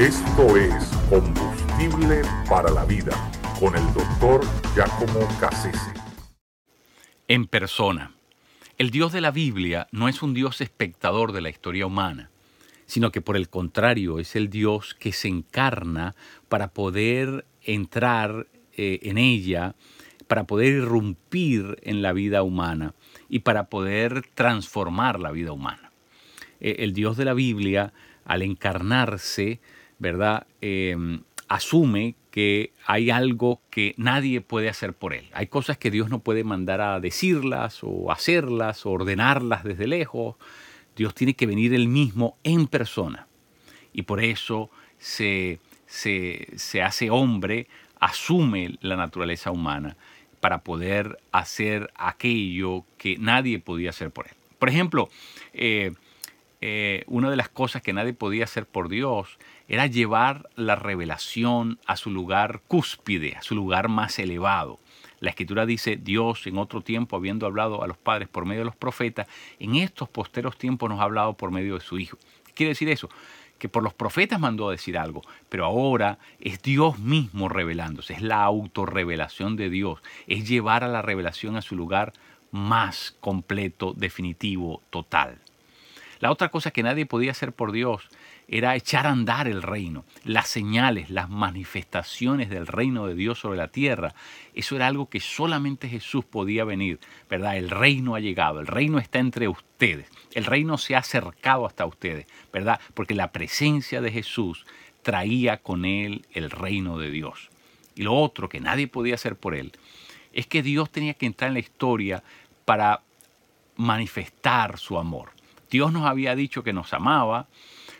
Esto es Combustible para la Vida con el doctor Giacomo Cassese. En persona. El Dios de la Biblia no es un Dios espectador de la historia humana, sino que por el contrario es el Dios que se encarna para poder entrar eh, en ella, para poder irrumpir en la vida humana y para poder transformar la vida humana. Eh, el Dios de la Biblia, al encarnarse, ¿verdad? Em, asume que hay algo que nadie puede hacer por él. Hay cosas que Dios no puede mandar a decirlas o hacerlas o ordenarlas desde lejos. Dios tiene que venir él mismo en persona. Y por eso se, se hace hombre, asume la naturaleza humana para poder hacer aquello que nadie podía hacer por él. Por ejemplo, eh, eh, una de las cosas que nadie podía hacer por Dios era llevar la revelación a su lugar cúspide, a su lugar más elevado. La escritura dice, Dios en otro tiempo, habiendo hablado a los padres por medio de los profetas, en estos posteros tiempos nos ha hablado por medio de su Hijo. ¿Qué quiere decir eso? que por los profetas mandó a decir algo, pero ahora es Dios mismo revelándose, es la autorrevelación de Dios, es llevar a la revelación a su lugar más completo, definitivo, total. La otra cosa que nadie podía hacer por Dios era echar a andar el reino, las señales, las manifestaciones del reino de Dios sobre la tierra. Eso era algo que solamente Jesús podía venir, ¿verdad? El reino ha llegado, el reino está entre ustedes, el reino se ha acercado hasta ustedes, ¿verdad? Porque la presencia de Jesús traía con él el reino de Dios. Y lo otro que nadie podía hacer por él es que Dios tenía que entrar en la historia para manifestar su amor. Dios nos había dicho que nos amaba,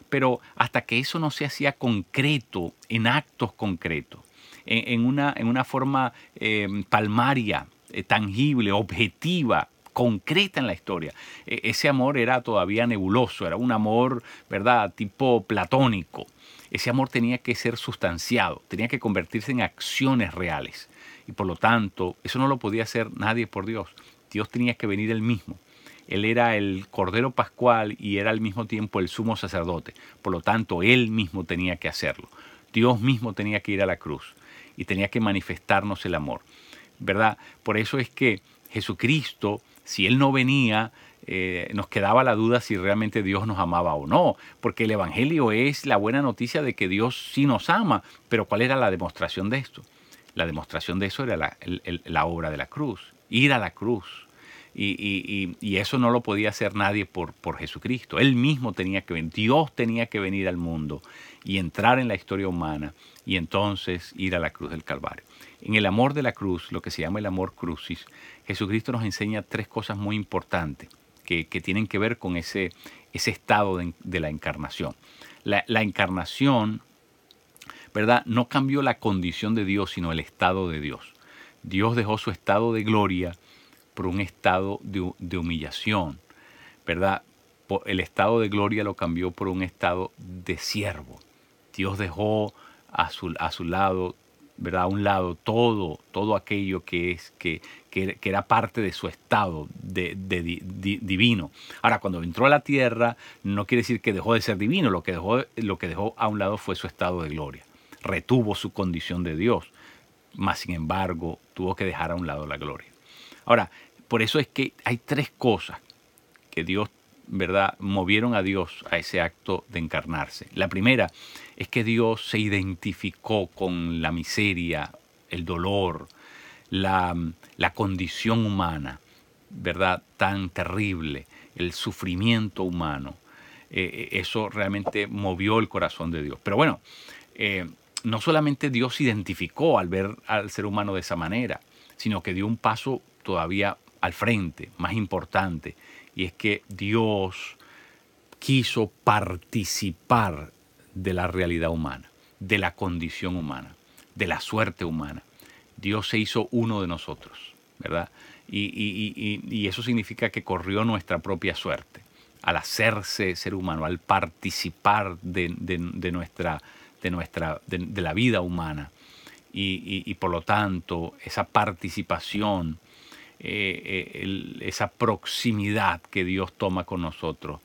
pero hasta que eso no se hacía concreto, en actos concretos, en, una, en una, forma em, palmaria, eh, tangible, objetiva, concreta en la historia. E, ese amor era todavía nebuloso, era un amor, ¿verdad?, tipo platónico. Ese amor tenía que ser sustanciado, tenía que convertirse en acciones reales. Y por lo tanto, eso no lo podía hacer nadie por Dios. Dios tenía que venir él mismo. Él era el Cordero Pascual y era al mismo tiempo el sumo sacerdote. Por lo tanto, Él mismo tenía que hacerlo. Dios mismo tenía que ir a la cruz y tenía que manifestarnos el amor. ¿Verdad? Por eso es que Jesucristo, si Él no venía, eh, nos quedaba la duda si realmente Dios nos amaba o no, porque el Evangelio es la buena noticia de que Dios sí nos ama, pero ¿cuál era la demostración de esto? La demostración de eso era la, la obra de la cruz, ir a la cruz, y, eso no lo podía hacer nadie por, por Jesucristo. Él mismo tenía que venir, Dios tenía que venir al mundo y entrar en la historia humana y entonces ir a la cruz del Calvario. En el amor de la cruz, lo que se llama el amor crucis, Jesucristo nos enseña tres cosas muy importantes que, tienen que ver con ese, ese estado de, la encarnación. La, la encarnación, ¿verdad? No cambió la condición de Dios, sino el estado de Dios. Dios dejó su estado de gloria por un estado de, humillación, ¿verdad? El estado de gloria lo cambió por un estado de siervo. Dios dejó a su, a su lado, ¿verdad? A un lado todo, todo aquello que, es, que, que, era parte de su estado de, divino. Ahora, cuando entró a la tierra, no quiere decir que dejó de ser divino, lo que dejó, lo que dejó a un lado fue su estado de gloria. Retuvo su condición de Dios, mas sin embargo tuvo que dejar a un lado la gloria. Ahora, por eso es que hay tres cosas que Dios, ¿verdad?, movieron a Dios a ese acto de encarnarse. La primera es que Dios se identificó con la miseria, el dolor, la, condición humana, ¿verdad?, tan terrible, el sufrimiento humano. Eh, eh, eso realmente movió el corazón de Dios. Pero bueno, eh, no solamente Dios identificó al ver al ser humano de esa manera, sino que dio un paso todavía al frente, más importante, y es que Dios quiso participar de la realidad humana, de la condición humana, de la suerte humana. Dios se hizo uno de nosotros, ¿verdad? Y, eso significa que corrió nuestra propia suerte. Al hacerse ser humano, al participar de, nuestra, de, nuestra, de la vida humana. Y, por lo tanto, esa participación eh, esa proximidad que Dios toma con nosotros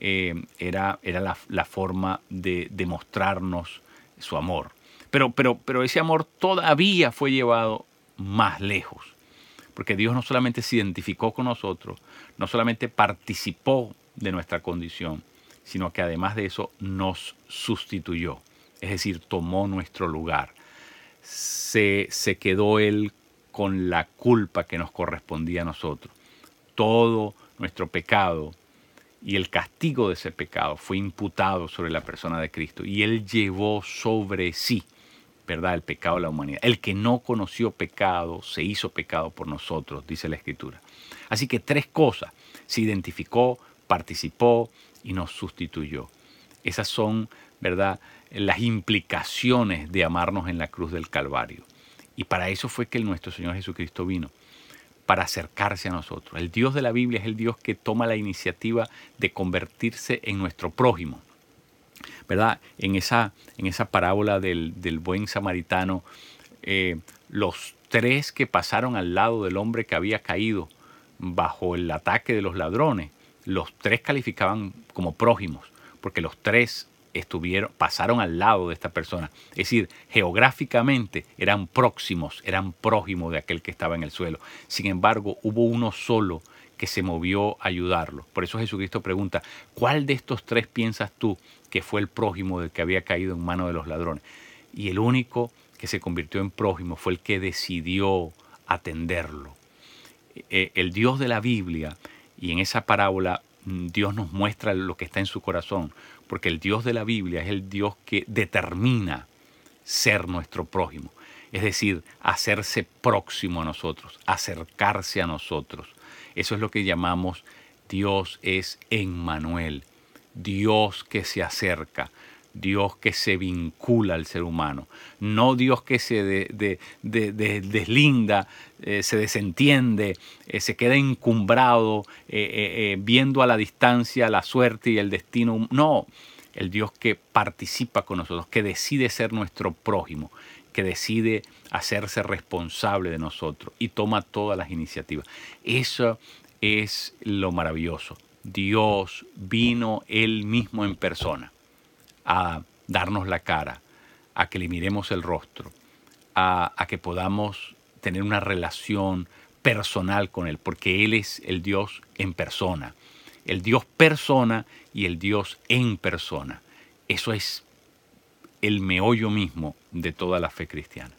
eh, era, era la, la, forma de demostrarnos su amor. Pero, pero, pero ese amor todavía fue llevado más lejos, porque Dios no solamente se identificó con nosotros, no solamente participó de nuestra condición, sino que además de eso nos sustituyó, es decir, tomó nuestro lugar. Se, se quedó Él con la culpa que nos correspondía a nosotros. Todo nuestro pecado y el castigo de ese pecado fue imputado sobre la persona de Cristo y Él llevó sobre sí, ¿verdad?, el pecado de la humanidad. El que no conoció pecado se hizo pecado por nosotros, dice la Escritura. Así que tres cosas, se identificó, participó y nos sustituyó. Esas son, ¿verdad?, las implicaciones de amarnos en la cruz del Calvario. Y para eso fue que nuestro Señor Jesucristo vino para acercarse a nosotros. El Dios de la Biblia es el Dios que toma la iniciativa de convertirse en nuestro prójimo. ¿Verdad? En esa, en esa parábola del, buen samaritano, eh, los tres que pasaron al lado del hombre que había caído bajo el ataque de los ladrones, los tres calificaban como prójimos, porque los tres estuvieron, pasaron al lado de esta persona. Es decir, geográficamente eran próximos, eran prójimos de aquel que estaba en el suelo. Sin embargo, hubo uno solo que se movió a ayudarlo. Por eso Jesucristo pregunta, ¿cuál de estos tres piensas tú que fue el prójimo del que había caído en manos de los ladrones? Y el único que se convirtió en prójimo fue el que decidió atenderlo. Eh, el Dios de la Biblia, y en esa parábola Dios nos muestra lo que está en su corazón, porque el Dios de la Biblia es el Dios que determina ser nuestro prójimo, es decir, hacerse próximo a nosotros, acercarse a nosotros. Eso es lo que llamamos Dios es Emmanuel, Dios que se acerca, Dios que se vincula al ser humano, no Dios que se deslinda, eh, se desentiende, eh, se queda encumbrado eh, viendo a la distancia la suerte y el destino. No, el Dios que participa con nosotros, que decide ser nuestro prójimo, que decide hacerse responsable de nosotros y toma todas las iniciativas. Eso es lo maravilloso. Dios vino él mismo en persona a darnos la cara, a que le miremos el rostro, a, que podamos tener una relación personal con Él, porque Él es el Dios en persona, el Dios persona y el Dios en persona. Eso es el meollo mismo de toda la fe cristiana.